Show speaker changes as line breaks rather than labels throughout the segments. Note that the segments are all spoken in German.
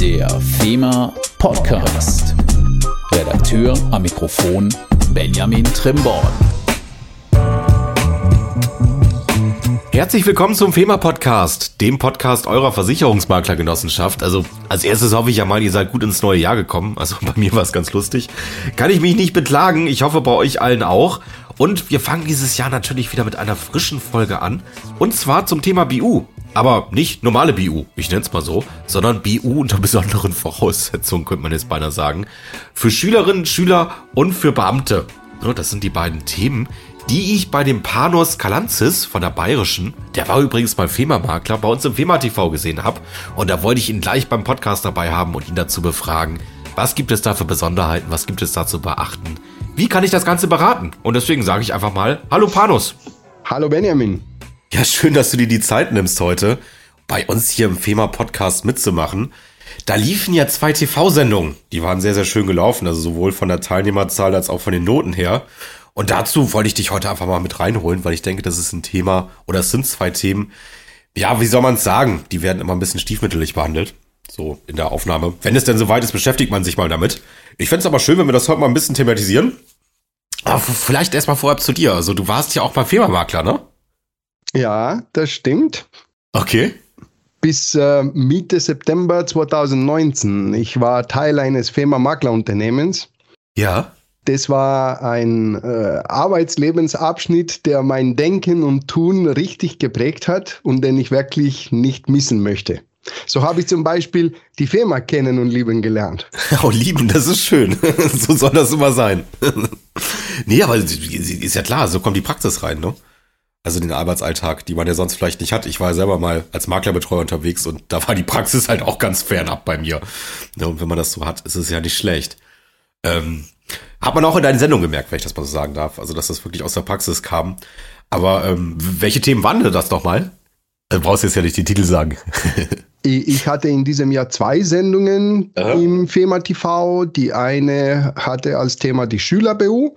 Der FEMA Podcast. Redakteur am Mikrofon Benjamin Trimborn.
Herzlich willkommen zum FEMA Podcast, dem Podcast eurer Versicherungsmaklergenossenschaft. Also als erstes hoffe ich ja mal, ihr seid gut ins neue Jahr gekommen. Also bei mir war es ganz lustig. Kann ich mich nicht beklagen. Ich hoffe bei euch allen auch. Und wir fangen dieses Jahr natürlich wieder mit einer frischen Folge an. Und zwar zum Thema BU. Aber nicht normale BU, ich nenne es mal so, sondern BU unter besonderen Voraussetzungen, könnte man jetzt beinahe sagen. Für Schülerinnen, Schüler und für Beamte. Das sind die beiden Themen, die ich bei dem Panos Kalanzis von der Bayerischen, der war übrigens mal FEMA-Makler, bei uns im FEMA-TV gesehen habe. Und da wollte ich ihn gleich beim Podcast dabei haben und ihn dazu befragen, was gibt es da für Besonderheiten, was gibt es da zu beachten, wie kann ich das Ganze beraten? Und deswegen sage ich einfach mal, hallo Panos.
Hallo Benjamin.
Ja, schön, dass du dir die Zeit nimmst heute, bei uns hier im FEMA-Podcast mitzumachen. Da liefen ja zwei TV-Sendungen. Die waren sehr, sehr schön gelaufen, also sowohl von der Teilnehmerzahl als auch von den Noten her. Und dazu wollte ich dich heute einfach mal mit reinholen, weil ich denke, das ist ein Thema, oder es sind zwei Themen. Ja, wie soll man es sagen? Die werden immer ein bisschen stiefmütterlich behandelt. So in der Aufnahme. Wenn es denn soweit ist, beschäftigt man sich mal damit. Ich fände es aber schön, wenn wir das heute mal ein bisschen thematisieren. Aber vielleicht erstmal vorab zu dir. Also du warst ja auch mal Firmenmakler, ne?
Ja, das stimmt.
Okay.
Bis äh, Mitte September 2019. Ich war Teil eines FEMA-Maklerunternehmens.
Ja.
Das war ein äh, Arbeitslebensabschnitt, der mein Denken und Tun richtig geprägt hat und den ich wirklich nicht missen möchte. So habe ich zum Beispiel die Firma kennen und lieben gelernt.
Oh, lieben, das ist schön. so soll das immer sein. nee, aber ist ja klar, so kommt die Praxis rein, ne? Also den Arbeitsalltag, die man ja sonst vielleicht nicht hat. Ich war ja selber mal als Maklerbetreuer unterwegs und da war die Praxis halt auch ganz fernab bei mir. Und wenn man das so hat, ist es ja nicht schlecht. Ähm, hat man auch in deinen Sendungen gemerkt, wenn ich das mal so sagen darf. Also, dass das wirklich aus der Praxis kam. Aber ähm, welche Themen waren denn das nochmal? Du brauchst jetzt ja nicht die Titel sagen.
ich hatte in diesem Jahr zwei Sendungen Aha. im FEMA TV. Die eine hatte als Thema die Schüler-BU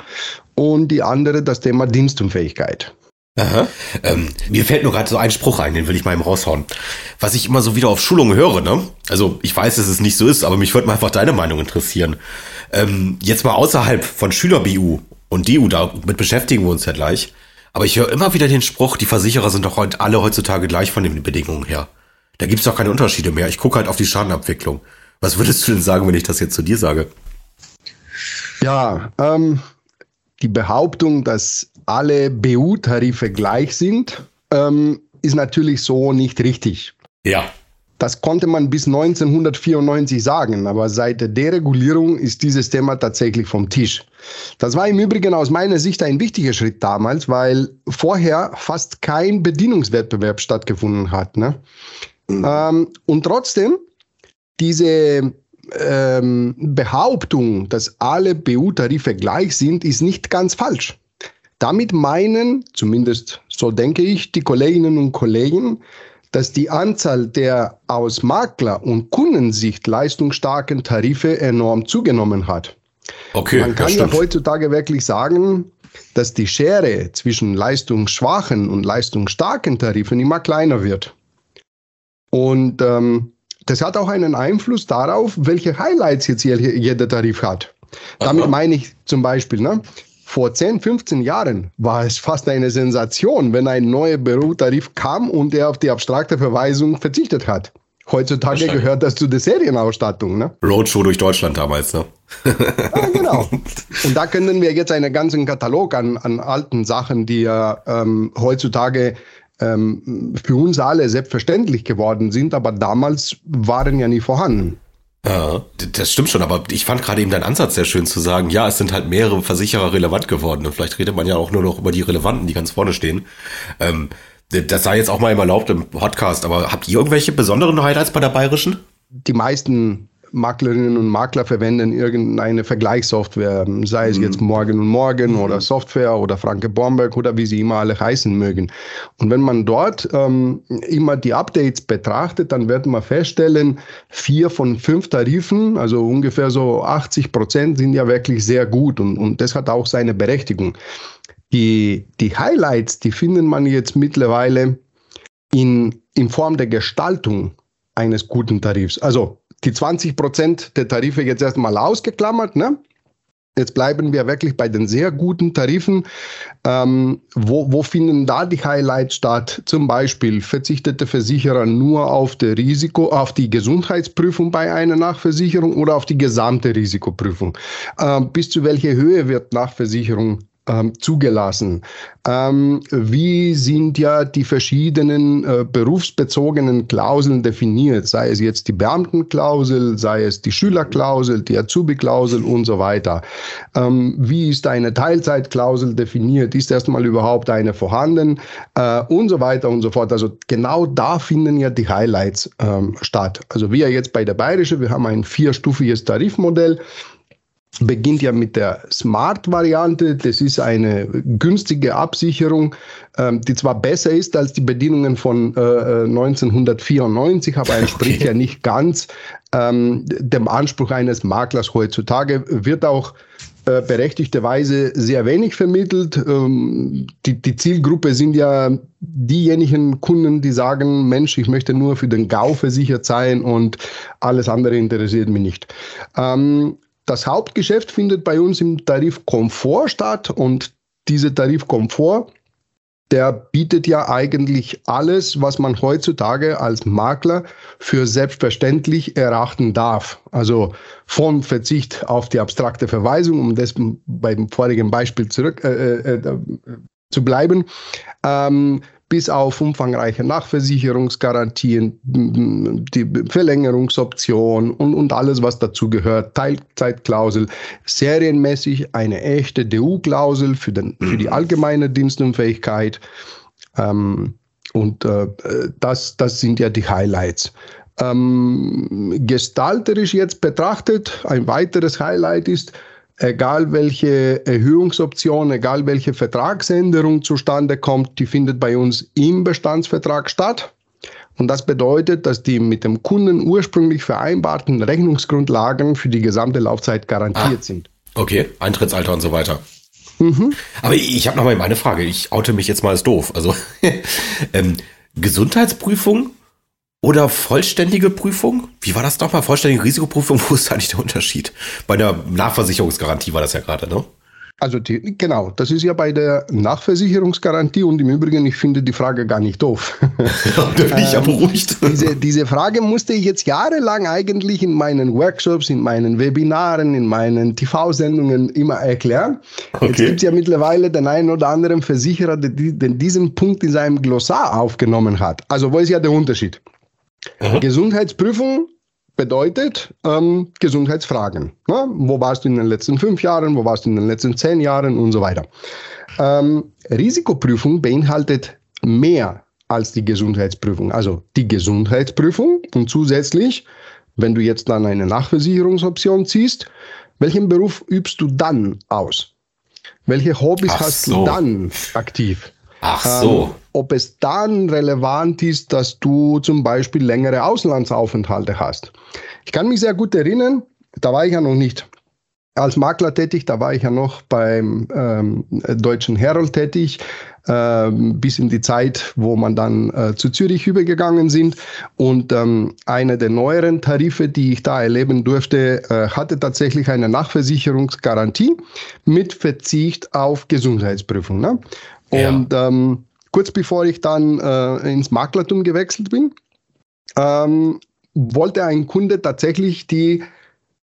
und die andere das Thema Dienstunfähigkeit.
Aha. Ähm, mir fällt nur gerade so ein Spruch ein, den will ich mal eben raushauen. Was ich immer so wieder auf Schulungen höre, ne? Also ich weiß, dass es nicht so ist, aber mich würde mal einfach deine Meinung interessieren. Ähm, jetzt mal außerhalb von Schüler-BU und DU, damit beschäftigen wir uns ja gleich. Aber ich höre immer wieder den Spruch, die Versicherer sind doch alle heutzutage gleich von den Bedingungen her. Da gibt's doch keine Unterschiede mehr. Ich gucke halt auf die Schadenabwicklung. Was würdest du denn sagen, wenn ich das jetzt zu dir sage?
Ja, ähm, die Behauptung, dass alle BU-Tarife gleich sind, ähm, ist natürlich so nicht richtig.
Ja.
Das konnte man bis 1994 sagen, aber seit der Deregulierung ist dieses Thema tatsächlich vom Tisch. Das war im Übrigen aus meiner Sicht ein wichtiger Schritt damals, weil vorher fast kein Bedienungswettbewerb stattgefunden hat. Ne? Mhm. Ähm, und trotzdem, diese ähm, Behauptung, dass alle BU-Tarife gleich sind, ist nicht ganz falsch. Damit meinen, zumindest so denke ich, die Kolleginnen und Kollegen, dass die Anzahl der aus Makler- und Kundensicht leistungsstarken Tarife enorm zugenommen hat.
Okay,
Man kann ja heutzutage wirklich sagen, dass die Schere zwischen leistungsschwachen und leistungsstarken Tarifen immer kleiner wird. Und ähm, das hat auch einen Einfluss darauf, welche Highlights jetzt jeder Tarif hat. Damit meine ich zum Beispiel, ne, vor 10, 15 Jahren war es fast eine Sensation, wenn ein neuer Bürotarif kam und er auf die abstrakte Verweisung verzichtet hat. Heutzutage gehört das zu der Serienausstattung, ne?
Roadshow durch Deutschland damals, ne?
ja, genau. Und da können wir jetzt einen ganzen Katalog an, an alten Sachen, die ja ähm, heutzutage ähm, für uns alle selbstverständlich geworden sind, aber damals waren ja nie vorhanden.
Ja, das stimmt schon, aber ich fand gerade eben deinen Ansatz sehr schön zu sagen, ja, es sind halt mehrere Versicherer relevant geworden und vielleicht redet man ja auch nur noch über die Relevanten, die ganz vorne stehen. Ähm, das sei jetzt auch mal im erlaubt im Podcast, aber habt ihr irgendwelche besonderen Highlights bei der Bayerischen?
Die meisten Maklerinnen und Makler verwenden irgendeine Vergleichssoftware, sei es mhm. jetzt Morgen und Morgen mhm. oder Software oder Franke Bomberg oder wie sie immer alle heißen mögen. Und wenn man dort ähm, immer die Updates betrachtet, dann wird man feststellen, vier von fünf Tarifen, also ungefähr so 80 Prozent, sind ja wirklich sehr gut und, und das hat auch seine Berechtigung. Die, die Highlights, die findet man jetzt mittlerweile in, in Form der Gestaltung eines guten Tarifs. Also die 20 Prozent der Tarife jetzt erstmal ausgeklammert, ne? Jetzt bleiben wir wirklich bei den sehr guten Tarifen. Ähm, wo, wo finden da die Highlights statt? Zum Beispiel verzichtete Versicherer nur auf die Risiko, auf die Gesundheitsprüfung bei einer Nachversicherung oder auf die gesamte Risikoprüfung? Ähm, bis zu welcher Höhe wird Nachversicherung ähm, zugelassen. Ähm, wie sind ja die verschiedenen äh, berufsbezogenen Klauseln definiert, sei es jetzt die Beamtenklausel, sei es die Schülerklausel, die Azubi-Klausel und so weiter. Ähm, wie ist eine Teilzeitklausel definiert? Ist erstmal überhaupt eine vorhanden? Äh, und so weiter und so fort. Also genau da finden ja die Highlights ähm, statt. Also wir jetzt bei der Bayerische, wir haben ein vierstufiges Tarifmodell beginnt ja mit der Smart-Variante. Das ist eine günstige Absicherung, ähm, die zwar besser ist als die Bedienungen von äh, 1994, aber entspricht okay. ja nicht ganz ähm, dem Anspruch eines Maklers heutzutage. Wird auch äh, berechtigterweise sehr wenig vermittelt. Ähm, die, die Zielgruppe sind ja diejenigen Kunden, die sagen, Mensch, ich möchte nur für den GAU versichert sein und alles andere interessiert mich nicht. Ähm, das Hauptgeschäft findet bei uns im Tarif Komfort statt und diese Tarif Komfort, der bietet ja eigentlich alles, was man heutzutage als Makler für selbstverständlich erachten darf. Also von Verzicht auf die abstrakte Verweisung, um das beim vorigen Beispiel zurück äh, äh, äh zu bleiben, ähm, bis auf umfangreiche Nachversicherungsgarantien, die Verlängerungsoption und, und alles, was dazu gehört, Teilzeitklausel, serienmäßig eine echte DU-Klausel für, für die allgemeine Dienstunfähigkeit. Ähm, und äh, das, das sind ja die Highlights. Ähm, gestalterisch jetzt betrachtet, ein weiteres Highlight ist, egal welche Erhöhungsoption, egal welche Vertragsänderung zustande kommt, die findet bei uns im Bestandsvertrag statt. Und das bedeutet, dass die mit dem Kunden ursprünglich vereinbarten Rechnungsgrundlagen für die gesamte Laufzeit garantiert ah, sind.
Okay, Eintrittsalter und so weiter. Mhm. Aber ich habe noch mal meine Frage. Ich oute mich jetzt mal als doof. Also ähm, Gesundheitsprüfung oder vollständige Prüfung? Wie war das nochmal? Vollständige Risikoprüfung? Wo ist eigentlich der Unterschied? Bei der Nachversicherungsgarantie war das ja gerade, ne?
Also die, genau, das ist ja bei der Nachversicherungsgarantie und im Übrigen, ich finde die Frage gar nicht doof.
da bin ich ja ähm, beruhigt.
diese, diese Frage musste ich jetzt jahrelang eigentlich in meinen Workshops, in meinen Webinaren, in meinen TV-Sendungen immer erklären. Okay. Jetzt gibt es ja mittlerweile den einen oder anderen Versicherer, der, der diesen Punkt in seinem Glossar aufgenommen hat. Also wo ist ja der Unterschied? Aha. Gesundheitsprüfung bedeutet ähm, Gesundheitsfragen. Ne? Wo warst du in den letzten fünf Jahren, wo warst du in den letzten zehn Jahren und so weiter. Ähm, Risikoprüfung beinhaltet mehr als die Gesundheitsprüfung. Also die Gesundheitsprüfung und zusätzlich, wenn du jetzt dann eine Nachversicherungsoption ziehst, welchen Beruf übst du dann aus? Welche Hobbys Ach hast so. du dann aktiv?
Ach so.
Ähm, ob es dann relevant ist, dass du zum Beispiel längere Auslandsaufenthalte hast. Ich kann mich sehr gut erinnern, da war ich ja noch nicht als Makler tätig, da war ich ja noch beim ähm, Deutschen Herald tätig, äh, bis in die Zeit, wo man dann äh, zu Zürich übergegangen sind. Und ähm, eine der neueren Tarife, die ich da erleben durfte, äh, hatte tatsächlich eine Nachversicherungsgarantie mit Verzicht auf Gesundheitsprüfung. Ne? Und ja. ähm, kurz bevor ich dann äh, ins Maklertum gewechselt bin, ähm, wollte ein Kunde tatsächlich die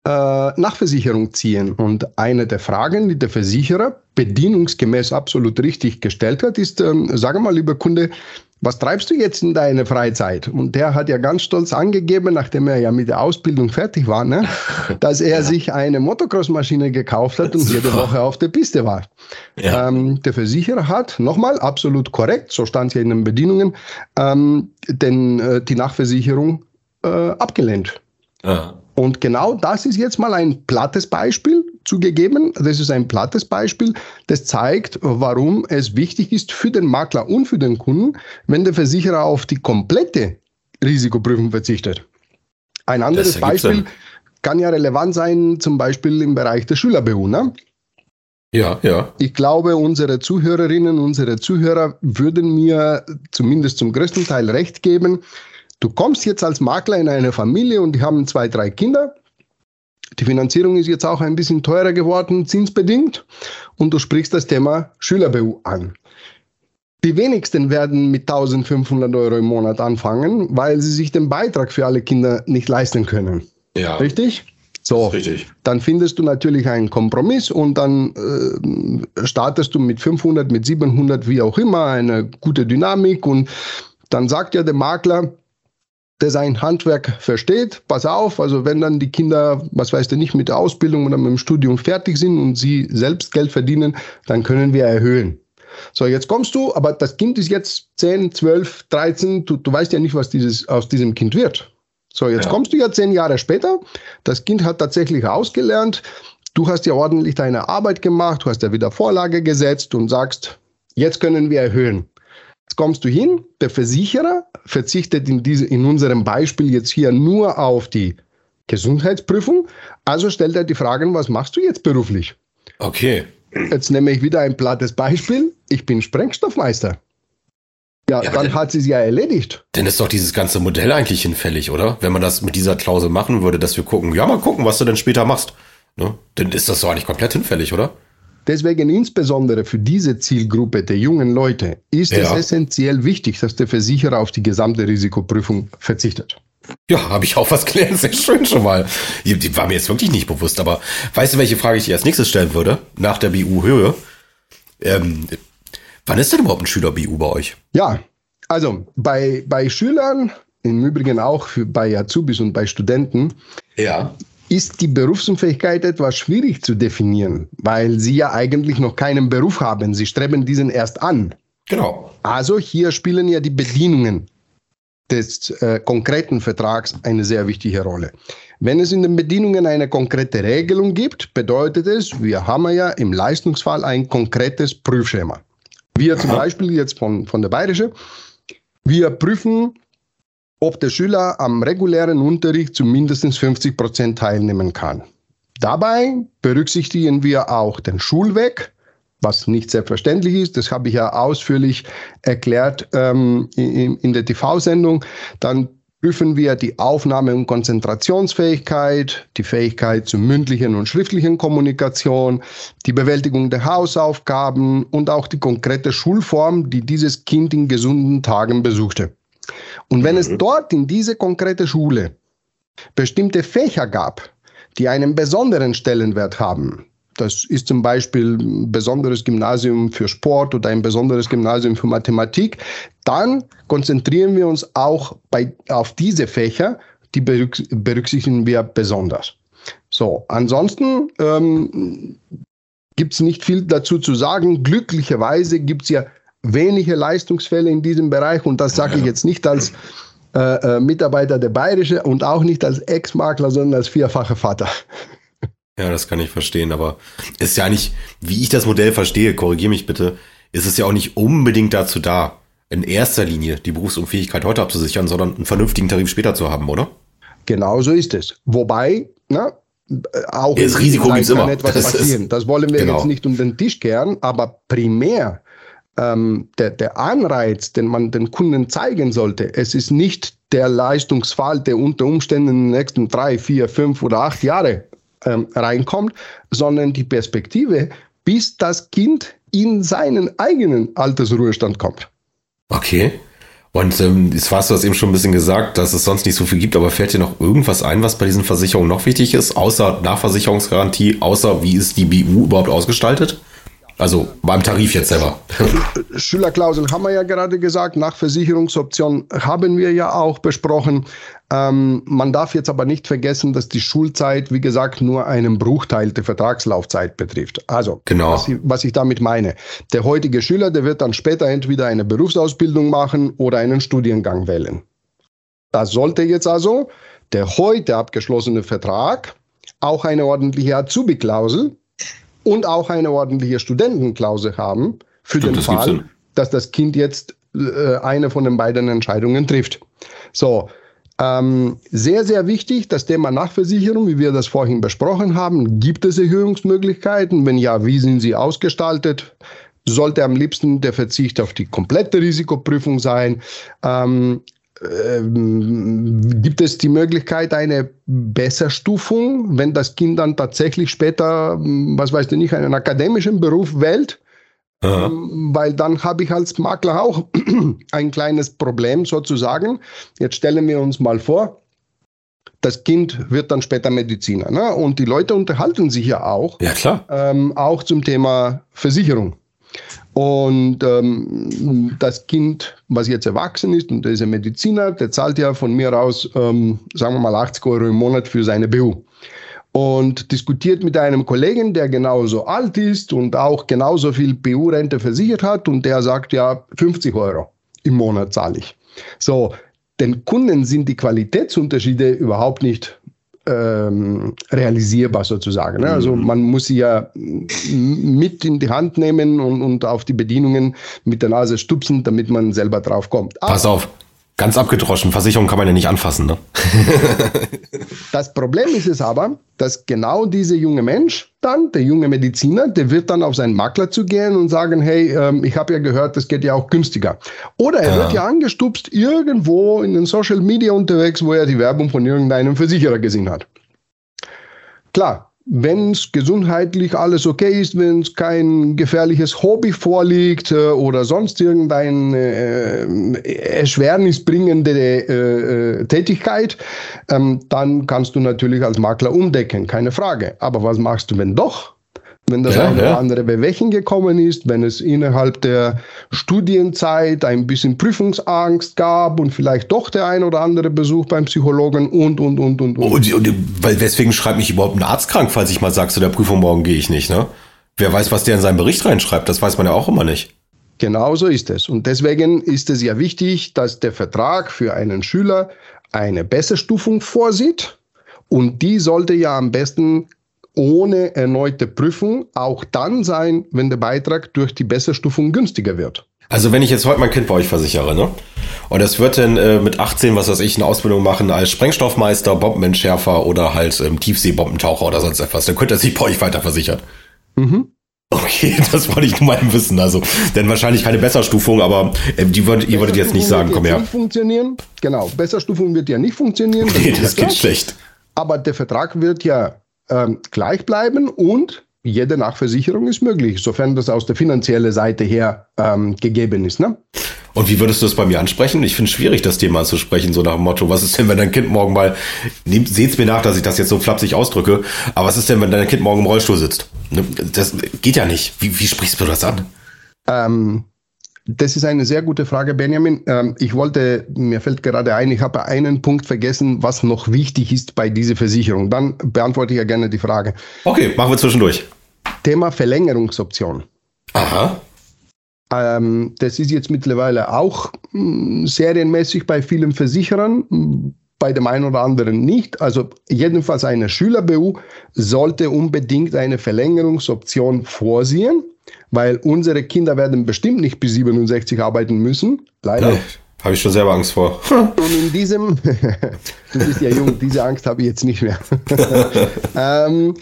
äh, Nachversicherung ziehen. Und eine der Fragen, die der Versicherer bedienungsgemäß absolut richtig gestellt hat, ist, ähm, sage mal, lieber Kunde, was treibst du jetzt in deiner Freizeit? Und der hat ja ganz stolz angegeben, nachdem er ja mit der Ausbildung fertig war, ne, dass er ja. sich eine Motocross-Maschine gekauft hat und jede Woche auf der Piste war. Ja. Ähm, der Versicherer hat, nochmal absolut korrekt, so stand es ja in den Bedienungen, ähm, denn, äh, die Nachversicherung äh, abgelehnt. Ja. Und genau das ist jetzt mal ein plattes Beispiel zugegeben. Das ist ein plattes Beispiel, das zeigt, warum es wichtig ist für den Makler und für den Kunden, wenn der Versicherer auf die komplette Risikoprüfung verzichtet. Ein anderes Beispiel kann ja relevant sein, zum Beispiel im Bereich der Schüler-BU. Ne?
Ja, ja.
Ich glaube, unsere Zuhörerinnen, unsere Zuhörer würden mir zumindest zum größten Teil recht geben, Du kommst jetzt als Makler in eine Familie und die haben zwei, drei Kinder. Die Finanzierung ist jetzt auch ein bisschen teurer geworden, zinsbedingt. Und du sprichst das Thema Schüler-BU an. Die wenigsten werden mit 1500 Euro im Monat anfangen, weil sie sich den Beitrag für alle Kinder nicht leisten können.
Ja.
Richtig? So,
Richtig.
dann findest du natürlich einen Kompromiss und dann äh, startest du mit 500, mit 700, wie auch immer, eine gute Dynamik und dann sagt ja der Makler, der sein Handwerk versteht, pass auf, also wenn dann die Kinder, was weißt du nicht, mit der Ausbildung oder mit dem Studium fertig sind und sie selbst Geld verdienen, dann können wir erhöhen. So, jetzt kommst du, aber das Kind ist jetzt 10, 12, 13, du, du weißt ja nicht, was dieses, aus diesem Kind wird. So, jetzt
Ja.
kommst du ja zehn Jahre später, das Kind hat tatsächlich ausgelernt, du hast ja ordentlich deine Arbeit gemacht, du hast ja wieder Vorlage gesetzt und sagst, jetzt können wir erhöhen. Jetzt kommst du hin, der Versicherer verzichtet in, diese, in unserem Beispiel jetzt hier nur auf die Gesundheitsprüfung, also stellt er die Fragen, was machst du jetzt beruflich?
Okay.
Jetzt nehme ich wieder ein plattes Beispiel. Ich bin Sprengstoffmeister. Ja,
Ja,
dann
denn-
hat sie es ja erledigt.
Dann ist doch dieses ganze Modell eigentlich hinfällig, oder? Wenn man das mit dieser Klausel machen würde, dass wir gucken, ja, mal gucken, was du denn später machst. Ne? Dann ist das doch eigentlich komplett hinfällig, oder?
Deswegen insbesondere für diese Zielgruppe der jungen Leute ist es
Ja.
essentiell wichtig, dass der Versicherer auf die gesamte Risikoprüfung verzichtet.
Ja, habe ich auch was gelernt. Sehr schön schon mal. Die, die war mir jetzt wirklich nicht bewusst, aber weißt du, welche Frage ich dir als nächstes stellen würde? Nach der BU-Höhe. Ähm, wann ist denn überhaupt ein Schüler-BU bei euch?
Ja, also bei, bei Schülern, im Übrigen auch für, bei Azubis und bei Studenten,
Ja.
Ist die Berufsunfähigkeit etwas schwierig zu definieren, weil sie ja eigentlich noch keinen Beruf haben. Sie streben diesen erst an.
Genau.
Also hier spielen ja die Bedingungen des äh, konkreten Vertrags eine sehr wichtige Rolle. Wenn es in den Bedingungen eine konkrete Regelung gibt, bedeutet es, wir haben ja im Leistungsfall ein konkretes Prüfschema. Wir zum Beispiel jetzt von, von der Bayerische, wir prüfen, ob der Schüler am regulären Unterricht zu mindestens 50 Prozent teilnehmen kann. Dabei berücksichtigen wir auch den Schulweg, was nicht selbstverständlich ist. Das habe ich ja ausführlich erklärt ähm, in, in der TV-Sendung. Dann prüfen wir die Aufnahme- und Konzentrationsfähigkeit, die Fähigkeit zur mündlichen und schriftlichen Kommunikation, die Bewältigung der Hausaufgaben und auch die konkrete Schulform, die dieses Kind in gesunden Tagen besuchte. Und wenn es dort in diese konkrete Schule bestimmte Fächer gab, die einen besonderen Stellenwert haben, das ist zum Beispiel ein besonderes Gymnasium für Sport oder ein besonderes Gymnasium für Mathematik. Dann konzentrieren wir uns auch bei, auf diese Fächer, die berücks- berücksichtigen wir besonders. So, ansonsten ähm, gibt es nicht viel dazu zu sagen. Glücklicherweise gibt es ja wenige Leistungsfälle in diesem Bereich und das sage ich jetzt nicht als äh, äh, Mitarbeiter der Bayerische und auch nicht als Ex-Makler, sondern als vierfacher Vater.
Ja, das kann ich verstehen, aber ist ja nicht, wie ich das Modell verstehe, korrigiere mich bitte, ist es ja auch nicht unbedingt dazu da, in erster Linie die Berufsunfähigkeit heute abzusichern, sondern einen vernünftigen Tarif später zu haben, oder?
Genau so ist es. Wobei, na, äh, auch
Das
in
Risiko
kann
immer.
etwas
Das ist-
passieren. Das wollen wir
Genau.
jetzt nicht um den Tisch kehren, aber primär ähm, der, der Anreiz, den man den Kunden zeigen sollte, es ist nicht der Leistungsfall, der unter Umständen in den nächsten drei, vier, fünf oder acht Jahre ähm, reinkommt, sondern die Perspektive, bis das Kind in seinen eigenen Altersruhestand kommt.
Okay. Und ähm, jetzt hast du das eben schon ein bisschen gesagt, dass es sonst nicht so viel gibt, aber fällt dir noch irgendwas ein, was bei diesen Versicherungen noch wichtig ist, außer Nachversicherungsgarantie, außer wie ist die BU überhaupt ausgestaltet? Also beim Tarif jetzt selber.
Schülerklausel haben wir ja gerade gesagt, Nachversicherungsoption haben wir ja auch besprochen. Ähm, man darf jetzt aber nicht vergessen, dass die Schulzeit, wie gesagt, nur einen Bruchteil der Vertragslaufzeit betrifft. Also,
Genau.
was, ich, was ich damit meine. Der heutige Schüler, der wird dann später entweder eine Berufsausbildung machen oder einen Studiengang wählen. Das sollte jetzt also der heute abgeschlossene Vertrag auch eine ordentliche Azubi-Klausel und auch eine ordentliche Studentenklausel haben für
Stimmt,
den
das
Fall, dass das Kind jetzt äh, eine von den beiden Entscheidungen trifft. So, ähm, sehr, sehr wichtig, das Thema Nachversicherung, wie wir das vorhin besprochen haben. Gibt es Erhöhungsmöglichkeiten? Wenn ja, wie sind sie ausgestaltet? Sollte am liebsten der Verzicht auf die komplette Risikoprüfung sein. Ähm, ähm, gibt es die Möglichkeit eine Besserstufung, wenn das Kind dann tatsächlich später, was weiß ich nicht, einen akademischen Beruf wählt? Ähm, weil dann habe ich als Makler auch ein kleines Problem sozusagen. Jetzt stellen wir uns mal vor, das Kind wird dann später Mediziner. Ne? Und die Leute unterhalten sich ja auch.
Ja, klar.
Ähm, auch zum Thema Versicherung. Und ähm, das Kind, was jetzt erwachsen ist und der ist ein Mediziner, der zahlt ja von mir aus, ähm, sagen wir mal, 80 Euro im Monat für seine BU. Und diskutiert mit einem Kollegen, der genauso alt ist und auch genauso viel BU-Rente versichert hat und der sagt, ja, 50 Euro im Monat zahle ich. So, den Kunden sind die Qualitätsunterschiede überhaupt nicht ähm, realisierbar sozusagen. Ne? Also mhm. man muss sie ja mit in die Hand nehmen und, und auf die Bedienungen mit der Nase stupsen, damit man selber drauf kommt.
Aber Pass auf, Ganz abgedroschen. Versicherung kann man ja nicht anfassen, ne?
das Problem ist es aber, dass genau dieser junge Mensch dann, der junge Mediziner, der wird dann auf seinen Makler zu gehen und sagen, hey, ähm, ich habe ja gehört, das geht ja auch günstiger. Oder er ja. wird ja angestupst irgendwo in den Social Media unterwegs, wo er die Werbung von irgendeinem Versicherer gesehen hat. Klar, wenn es gesundheitlich alles okay ist, wenn es kein gefährliches Hobby vorliegt äh, oder sonst irgendeine äh, erschwernisbringende äh, äh, Tätigkeit, ähm, dann kannst du natürlich als Makler umdecken, keine Frage. Aber was machst du, wenn doch? Wenn das ja, eine ja. oder andere Bewegchen gekommen ist, wenn es innerhalb der Studienzeit ein bisschen Prüfungsangst gab und vielleicht doch der ein oder andere Besuch beim Psychologen und, und, und, und, und.
und, und weil weswegen schreibt mich überhaupt ein Arzt krank, falls ich mal sage, zu der Prüfung morgen gehe ich nicht, ne? Wer weiß, was der in seinen Bericht reinschreibt, das weiß man ja auch immer nicht.
Genau so ist es. Und deswegen ist es ja wichtig, dass der Vertrag für einen Schüler eine Besserstufung vorsieht. Und die sollte ja am besten ohne erneute Prüfung auch dann sein, wenn der Beitrag durch die Besserstufung günstiger wird.
Also wenn ich jetzt heute mein Kind bei euch versichere, ne? Und es wird dann äh, mit 18, was weiß ich, eine Ausbildung machen als Sprengstoffmeister, Bombenentschärfer oder halt ähm, Tiefseebombentaucher oder sonst etwas, dann könnte er sich bei euch weiter versichern. Mhm. Okay, das wollte ich nur mal wissen. Also, denn wahrscheinlich keine Besserstufung, aber äh, die würd, ihr würdet jetzt nicht sagen, komm her.
Nicht funktionieren. Genau, Besserstufung wird ja nicht funktionieren.
Nee, das, das geht schlecht.
Aber der Vertrag wird ja ähm, gleich bleiben und jede Nachversicherung ist möglich, sofern das aus der finanziellen Seite her ähm, gegeben ist. Ne?
Und wie würdest du das bei mir ansprechen? Ich finde es schwierig, das Thema zu sprechen, so nach dem Motto, was ist denn, wenn dein Kind morgen mal, seht's mir nach, dass ich das jetzt so flapsig ausdrücke, aber was ist denn, wenn dein Kind morgen im Rollstuhl sitzt? Ne, das geht ja nicht. Wie, wie sprichst du das an?
Ähm, das ist eine sehr gute Frage, Benjamin. Ähm, ich wollte, mir fällt gerade ein, ich habe einen Punkt vergessen, was noch wichtig ist bei dieser Versicherung. Dann beantworte ich ja gerne die Frage.
Okay, machen wir zwischendurch.
Thema Verlängerungsoption.
Aha.
Ähm, das ist jetzt mittlerweile auch hm, serienmäßig bei vielen Versicherern, bei dem einen oder anderen nicht. Also jedenfalls eine Schüler-BU sollte unbedingt eine Verlängerungsoption vorsehen weil unsere Kinder werden bestimmt nicht bis 67 arbeiten müssen. Leider. Ja,
habe ich schon selber Angst vor.
Und in diesem, du bist ja jung, diese Angst habe ich jetzt nicht mehr. ähm,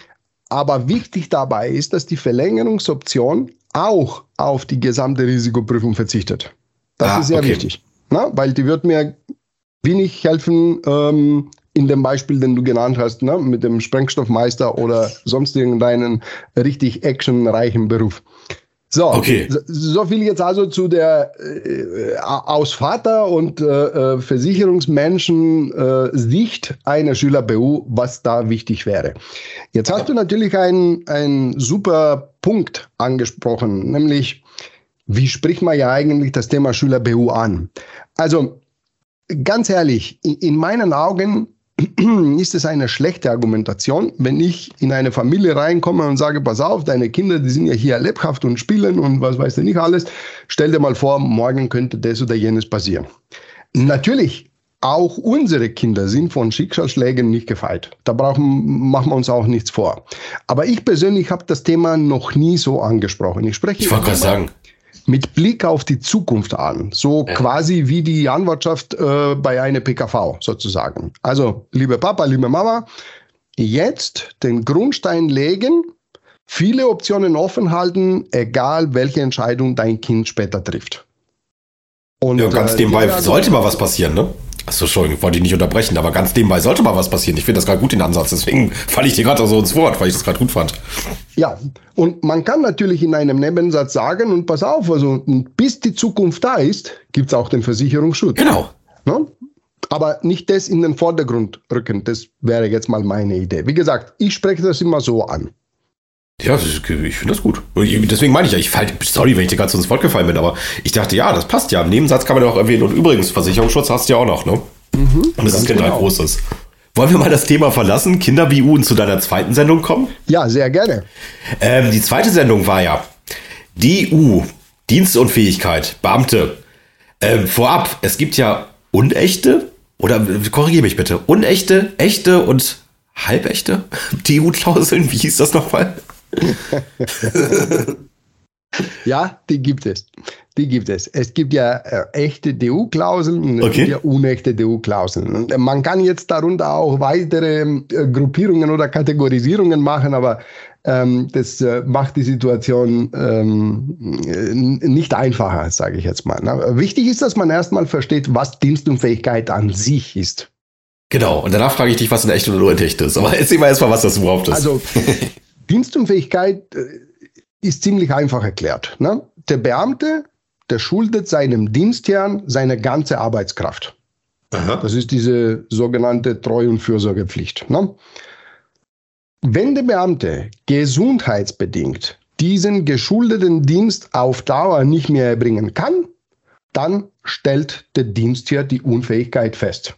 aber wichtig dabei ist, dass die Verlängerungsoption auch auf die gesamte Risikoprüfung verzichtet. Das ah, ist sehr okay. wichtig, na? weil die wird mir wenig helfen ähm, in dem Beispiel, den du genannt hast, ne? mit dem Sprengstoffmeister oder sonst irgendeinen richtig actionreichen Beruf. So, okay. so, so viel jetzt also zu der äh, aus Vater und äh, äh Versicherungsmenschen äh, Sicht einer Schüler-BU, was da wichtig wäre. Jetzt hast du natürlich einen, einen super Punkt angesprochen, nämlich wie spricht man ja eigentlich das Thema Schüler-BU an? Also ganz ehrlich, in, in meinen Augen ist es eine schlechte Argumentation, wenn ich in eine Familie reinkomme und sage, pass auf, deine Kinder, die sind ja hier lebhaft und spielen und was weiß du nicht alles. Stell dir mal vor, morgen könnte das oder jenes passieren. Natürlich, auch unsere Kinder sind von Schicksalsschlägen nicht gefeit. Da brauchen, machen wir uns auch nichts vor. Aber ich persönlich habe das Thema noch nie so angesprochen. Ich spreche.
Ich wollte gerade sagen
mit Blick auf die Zukunft an. So ja. quasi wie die Anwartschaft äh, bei einer PKV sozusagen. Also, liebe Papa, liebe Mama, jetzt den Grundstein legen, viele Optionen offen halten, egal welche Entscheidung dein Kind später trifft.
Und, ja, ganz äh, nebenbei sollte mal was passieren, ne? Achso, Entschuldigung, wollte ich nicht unterbrechen, aber ganz nebenbei sollte mal was passieren. Ich finde das gerade gut, den Ansatz, deswegen falle ich dir gerade so ins Wort, weil ich das gerade gut fand.
Ja, und man kann natürlich in einem Nebensatz sagen, und pass auf, also bis die Zukunft da ist, gibt es auch den Versicherungsschutz.
Genau.
Ne? Aber nicht das in den Vordergrund rücken, das wäre jetzt mal meine Idee. Wie gesagt, ich spreche das immer so an.
Ja, ich finde das gut. Deswegen meine ich ja, ich fall, sorry, wenn ich dir so ins Wort gefallen bin, aber ich dachte, ja, das passt ja. Im Nebensatz kann man ja auch erwähnen. Und übrigens, Versicherungsschutz hast du ja auch noch, ne? Mhm, und das ist genau. groß ist. Wollen wir mal das Thema verlassen, Kinder-BU und zu deiner zweiten Sendung kommen?
Ja, sehr gerne.
Ähm, die zweite Sendung war ja DU, Dienstunfähigkeit, Beamte. Ähm, vorab, es gibt ja unechte, oder korrigiere mich bitte, unechte, echte und halbechte DU-Klauseln, wie hieß das nochmal?
Ja, die gibt es. Die gibt es. Es gibt ja äh, echte DU-Klauseln und es okay. gibt ja unechte DU-Klauseln. Man kann jetzt darunter auch weitere äh, Gruppierungen oder Kategorisierungen machen, aber ähm, das äh, macht die Situation ähm, nicht einfacher, sage ich jetzt mal. Ne? Wichtig ist, dass man erstmal versteht, was Dienstunfähigkeit an sich ist.
Genau, und danach frage ich dich, was eine echte oder unechte ist. Aber erzähl mal erstmal, was das überhaupt ist.
Also, Dienstunfähigkeit äh, ist ziemlich einfach erklärt. Ne? Der Beamte, der schuldet seinem Dienstherrn seine ganze Arbeitskraft. Aha. Das ist diese sogenannte Treu- und Fürsorgepflicht. Ne? Wenn der Beamte gesundheitsbedingt diesen geschuldeten Dienst auf Dauer nicht mehr erbringen kann, dann stellt der Dienstherr die Unfähigkeit fest.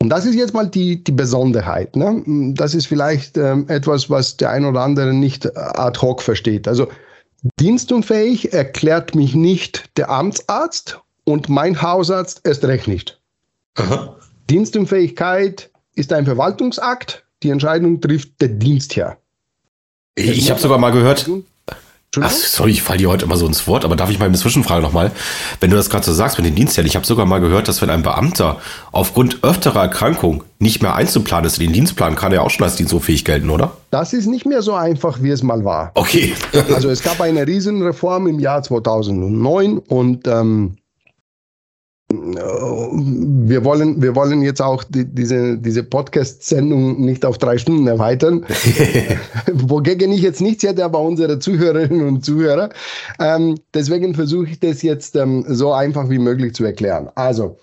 Und das ist jetzt mal die, die Besonderheit. Ne? Das ist vielleicht ähm, etwas, was der ein oder andere nicht ad hoc versteht. Also dienstunfähig erklärt mich nicht der Amtsarzt und mein Hausarzt erst recht nicht. Aha. Dienstunfähigkeit ist ein Verwaltungsakt. Die Entscheidung trifft der Dienstherr.
Ich, ich habe sogar mal gehört, Ach, sorry, ich falle dir heute immer so ins Wort, aber darf ich mal eine Zwischenfrage nochmal? Wenn du das gerade so sagst mit den Dienstherren, ich habe sogar mal gehört, dass wenn ein Beamter aufgrund öfterer Erkrankung nicht mehr einzuplanen ist, den Dienstplan kann er auch schon als dienstunfähig gelten, oder?
Das ist nicht mehr so einfach, wie es mal war.
Okay.
also es gab eine Riesenreform im Jahr 2009 und ähm, wir wollen, wir wollen jetzt auch die, diese, diese Podcast-Sendung nicht auf drei Stunden erweitern. Wogegen ich jetzt nichts hätte, aber unsere Zuhörerinnen und Zuhörer. Ähm, deswegen versuche ich das jetzt ähm, so einfach wie möglich zu erklären. Also,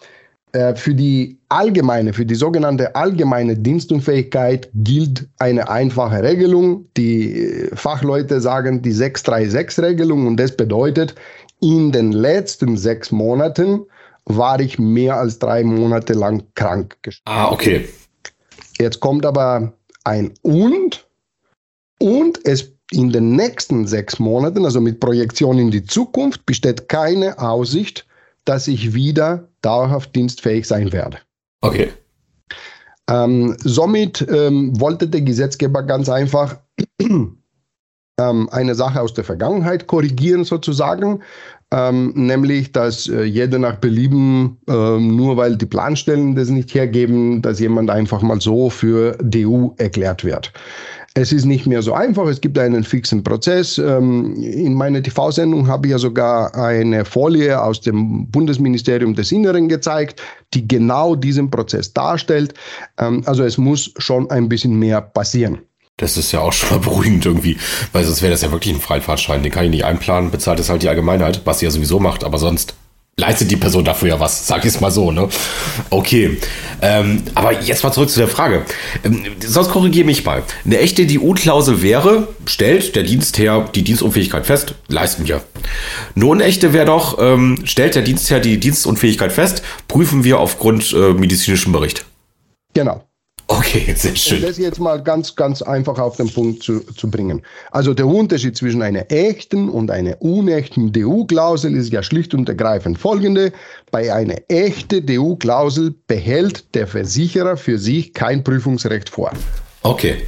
äh, für die allgemeine, für die sogenannte allgemeine Dienstunfähigkeit gilt eine einfache Regelung. Die äh, Fachleute sagen die 636-Regelung und das bedeutet, in den letzten sechs Monaten war ich mehr als drei Monate lang krank.
Ah, okay.
Jetzt kommt aber ein und und es in den nächsten sechs Monaten, also mit Projektion in die Zukunft, besteht keine Aussicht, dass ich wieder dauerhaft dienstfähig sein werde.
Okay.
Ähm, somit ähm, wollte der Gesetzgeber ganz einfach ähm, eine Sache aus der Vergangenheit korrigieren, sozusagen ähm, nämlich dass äh, jeder nach Belieben, äh, nur weil die Planstellen das nicht hergeben, dass jemand einfach mal so für DU erklärt wird. Es ist nicht mehr so einfach, es gibt einen fixen Prozess. Ähm, in meiner TV-Sendung habe ich ja sogar eine Folie aus dem Bundesministerium des Inneren gezeigt, die genau diesen Prozess darstellt. Ähm, also es muss schon ein bisschen mehr passieren.
Das ist ja auch schon mal beruhigend irgendwie, weil sonst wäre das ja wirklich ein Freifahrtschein. Den kann ich nicht einplanen, bezahlt es halt die Allgemeinheit, was sie ja sowieso macht, aber sonst leistet die Person dafür ja was, sag ich es mal so, ne? Okay. Ähm, aber jetzt mal zurück zu der Frage. Ähm, sonst korrigiere mich mal. Eine echte DU-Klausel wäre, stellt der Dienstherr die Dienstunfähigkeit fest, leisten wir. Eine unechte wäre doch, ähm, stellt der Dienstherr die Dienstunfähigkeit fest, prüfen wir aufgrund äh, medizinischem Bericht.
Genau.
Okay, sehr schön.
Das jetzt mal ganz, ganz einfach auf den Punkt zu, zu bringen. Also der Unterschied zwischen einer echten und einer unechten DU-Klausel ist ja schlicht und ergreifend folgende. Bei einer echten DU-Klausel behält der Versicherer für sich kein Prüfungsrecht vor.
Okay.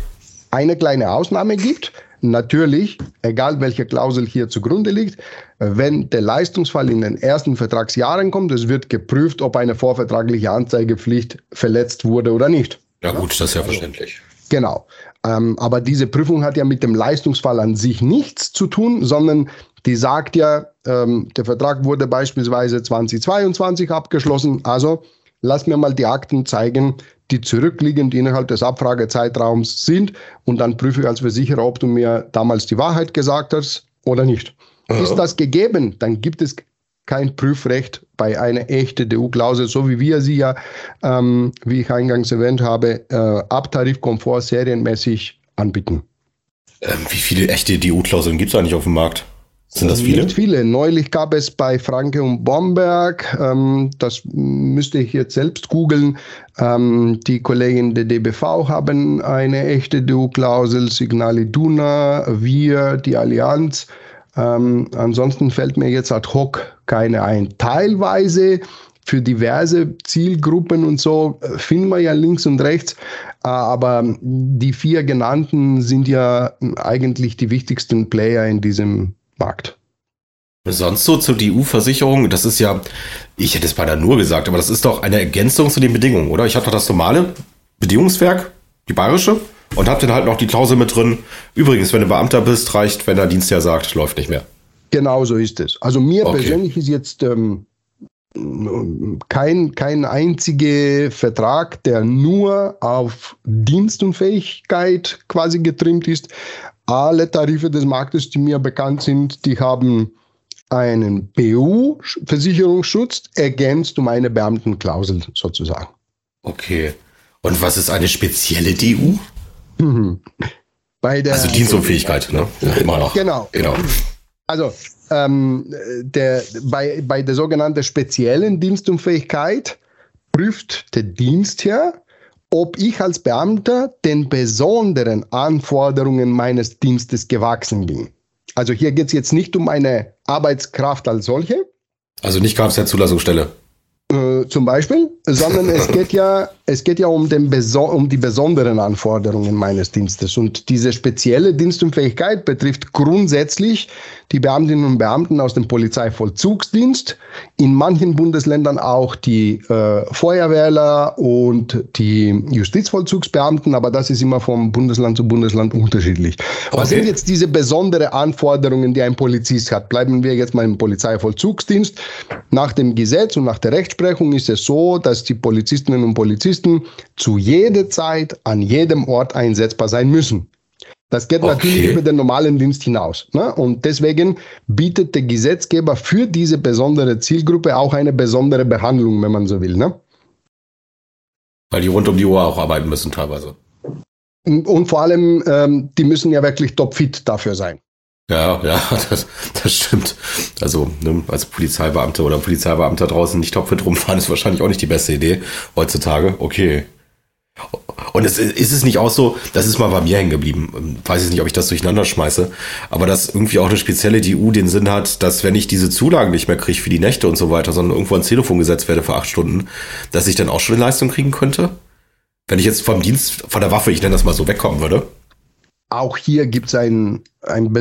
Eine kleine Ausnahme gibt, Natürlich, egal welche Klausel hier zugrunde liegt, wenn der Leistungsfall in den ersten Vertragsjahren kommt, es wird geprüft, ob eine vorvertragliche Anzeigepflicht verletzt wurde oder nicht.
Ja gut, das ist ja verständlich.
Genau. Ähm, aber diese Prüfung hat ja mit dem Leistungsfall an sich nichts zu tun, sondern die sagt ja, ähm, der Vertrag wurde beispielsweise 2022 abgeschlossen, also lass mir mal die Akten zeigen, die zurückliegend innerhalb des Abfragezeitraums sind und dann prüfe ich als Versicherer, ob du mir damals die Wahrheit gesagt hast oder nicht. Ja. Ist das gegeben, dann gibt es kein Prüfrecht bei einer echten DU-Klausel, so wie wir sie ja, ähm, wie ich eingangs erwähnt habe, äh, abtarifkomfort serienmäßig anbieten.
Ähm, wie viele echte DU-Klauseln gibt es eigentlich auf dem Markt? Sind das viele?
Nicht viele. Neulich gab es bei Franke und Bomberg, ähm, das müsste ich jetzt selbst googeln, ähm, die Kollegen der DBV haben eine echte DU-Klausel, Signal Iduna, wir, die Allianz. Ähm, ansonsten fällt mir jetzt ad hoc keine ein. Teilweise für diverse Zielgruppen und so äh, finden wir ja links und rechts, äh, aber die vier genannten sind ja eigentlich die wichtigsten Player in diesem Markt.
Sonst so zur DU-Versicherung, das ist ja, ich hätte es beinahe nur gesagt, aber das ist doch eine Ergänzung zu den Bedingungen, oder? Ich habe doch das normale Bedingungswerk, die bayerische, und habe dann halt noch die Klausel mit drin. Übrigens, wenn du Beamter bist, reicht, wenn der Dienstjahr sagt, läuft nicht mehr.
Genau so ist es. Also mir okay. persönlich ist jetzt ähm, kein, kein einziger Vertrag, der nur auf Dienstunfähigkeit quasi getrimmt ist. Alle Tarife des Marktes, die mir bekannt sind, die haben einen BU-Versicherungsschutz ergänzt um eine Beamtenklausel sozusagen.
Okay. Und was ist eine spezielle DU? Mhm.
Der,
also Dienstunfähigkeit, ne?
Ja, immer noch. Genau. genau. Also ähm, der, bei, bei der sogenannten speziellen Dienstunfähigkeit prüft der Dienstherr, ob ich als Beamter den besonderen Anforderungen meines Dienstes gewachsen bin. Also hier geht es jetzt nicht um eine Arbeitskraft als solche.
Also nicht Kfz-Zulassungsstelle.
Äh, zum Beispiel, sondern es geht ja, es geht ja um, den um die besonderen Anforderungen meines Dienstes. Und diese spezielle Dienstunfähigkeit betrifft grundsätzlich die Beamtinnen und Beamten aus dem Polizeivollzugsdienst, in manchen Bundesländern auch die äh, Feuerwehrler und die Justizvollzugsbeamten, aber das ist immer vom Bundesland zu Bundesland unterschiedlich. Okay. Was sind jetzt diese besonderen Anforderungen, die ein Polizist hat? Bleiben wir jetzt mal im Polizeivollzugsdienst. Nach dem Gesetz und nach der Rechtsprechung ist es so, dass die Polizistinnen und Polizisten zu jeder Zeit an jedem Ort einsetzbar sein müssen. Das geht okay. natürlich über den normalen Dienst hinaus. Ne? Und deswegen bietet der Gesetzgeber für diese besondere Zielgruppe auch eine besondere Behandlung, wenn man so will. Ne?
Weil die rund um die Uhr auch arbeiten müssen teilweise.
Und vor allem, ähm, die müssen ja wirklich topfit dafür sein.
Ja, ja, das, das stimmt. Also ne, als Polizeibeamter oder Polizeibeamter draußen nicht topfit rumfahren, ist wahrscheinlich auch nicht die beste Idee heutzutage. Okay. Und es, ist es nicht auch so, das ist mal bei mir hängen geblieben, weiß ich nicht, ob ich das durcheinander schmeiße, aber dass irgendwie auch eine spezielle DU den Sinn hat, dass wenn ich diese Zulagen nicht mehr kriege für die Nächte und so weiter, sondern irgendwo ans Telefon gesetzt werde für acht Stunden, dass ich dann auch schon eine Leistung kriegen könnte? Wenn ich jetzt vom Dienst, von der Waffe, ich nenne das mal so, wegkommen würde?
Auch hier gibt es ein, ein,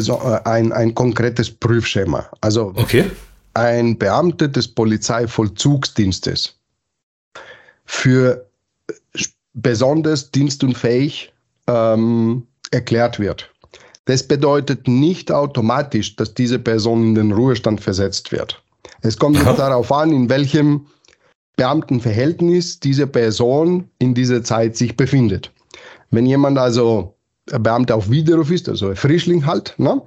ein, ein konkretes Prüfschema. Also
okay.
ein Beamter des Polizeivollzugsdienstes für besonders dienstunfähig ähm, erklärt wird. Das bedeutet nicht automatisch, dass diese Person in den Ruhestand versetzt wird. Es kommt ja. darauf an, in welchem Beamtenverhältnis diese Person in dieser Zeit sich befindet. Wenn jemand also Beamter auf Widerruf ist, also ein Frischling halt, ne,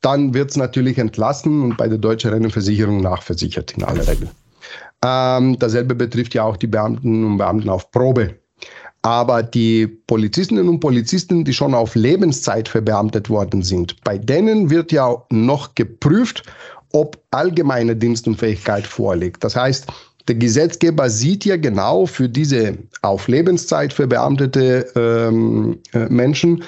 dann wird es natürlich entlassen und bei der Deutschen Rentenversicherung nachversichert in aller Regel. Ähm, dasselbe betrifft ja auch die Beamten und Beamten auf Probe. Aber die Polizistinnen und Polizisten, die schon auf Lebenszeit verbeamtet worden sind, bei denen wird ja noch geprüft, ob allgemeine Dienstunfähigkeit vorliegt. Das heißt, der Gesetzgeber sieht ja genau für diese auf Lebenszeit verbeamtete ähm, äh, Menschen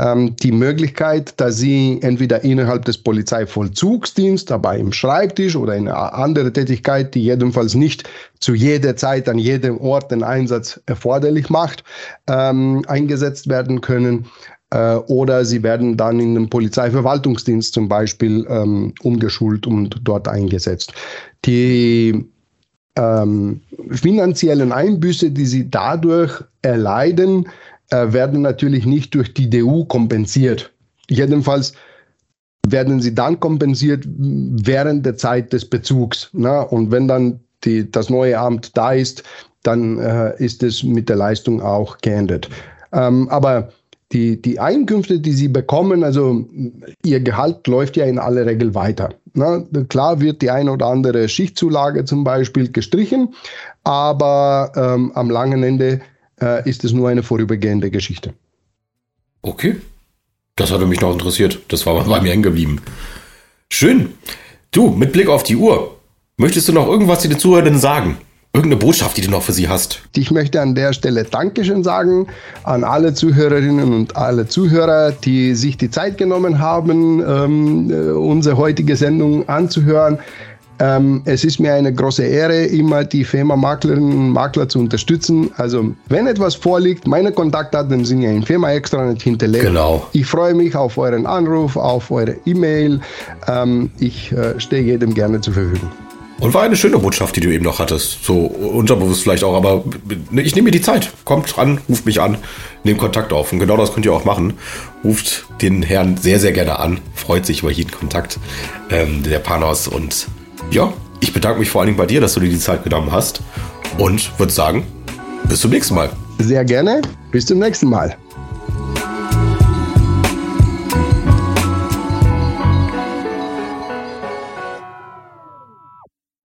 ähm, die Möglichkeit, dass sie entweder innerhalb des Polizeivollzugsdienstes, dabei im Schreibtisch oder in einer anderen Tätigkeit, die jedenfalls nicht zu jeder Zeit an jedem Ort den Einsatz erforderlich macht, ähm, eingesetzt werden können äh, oder sie werden dann in den Polizeiverwaltungsdienst zum Beispiel ähm, umgeschult und dort eingesetzt. Die ähm, finanziellen Einbüße, die sie dadurch erleiden, äh, werden natürlich nicht durch die DU kompensiert. Jedenfalls werden sie dann kompensiert während der Zeit des Bezugs. Ne? Und wenn dann die, das neue Amt da ist, dann äh, ist es mit der Leistung auch geendet. Ähm, aber die, die Einkünfte, die sie bekommen, also ihr Gehalt läuft ja in aller Regel weiter. Na, klar wird die eine oder andere Schichtzulage zum Beispiel gestrichen, aber ähm, am langen Ende äh, ist es nur eine vorübergehende Geschichte.
Okay. Das hatte mich noch interessiert. Das war bei mir hängen geblieben. Schön. Du, mit Blick auf die Uhr, möchtest du noch irgendwas den Zuhörern sagen? Irgendeine Botschaft, die du noch für sie hast?
Ich möchte an der Stelle Dankeschön sagen an alle Zuhörerinnen und alle Zuhörer, die sich die Zeit genommen haben, ähm, äh, unsere heutige Sendung anzuhören. Ähm, es ist mir eine große Ehre, immer die FEMA-Maklerinnen und Makler zu unterstützen. Also, wenn etwas vorliegt, meine Kontaktdaten sind ja in FEMA extra nicht hinterlegt.
Genau.
Ich freue mich auf euren Anruf, auf eure E-Mail. Ähm, ich äh, stehe jedem gerne zur Verfügung.
Und war eine schöne Botschaft, die du eben noch hattest. So unterbewusst vielleicht auch, aber ich nehme mir die Zeit. Kommt ran, ruft mich an, nehmt Kontakt auf. Und genau das könnt ihr auch machen. Ruft den Herrn sehr, sehr gerne an. Freut sich über jeden Kontakt ähm, der Panos und ja, ich bedanke mich vor allen Dingen bei dir, dass du dir die Zeit genommen hast und würde sagen, bis zum nächsten Mal.
Sehr gerne. Bis zum nächsten Mal.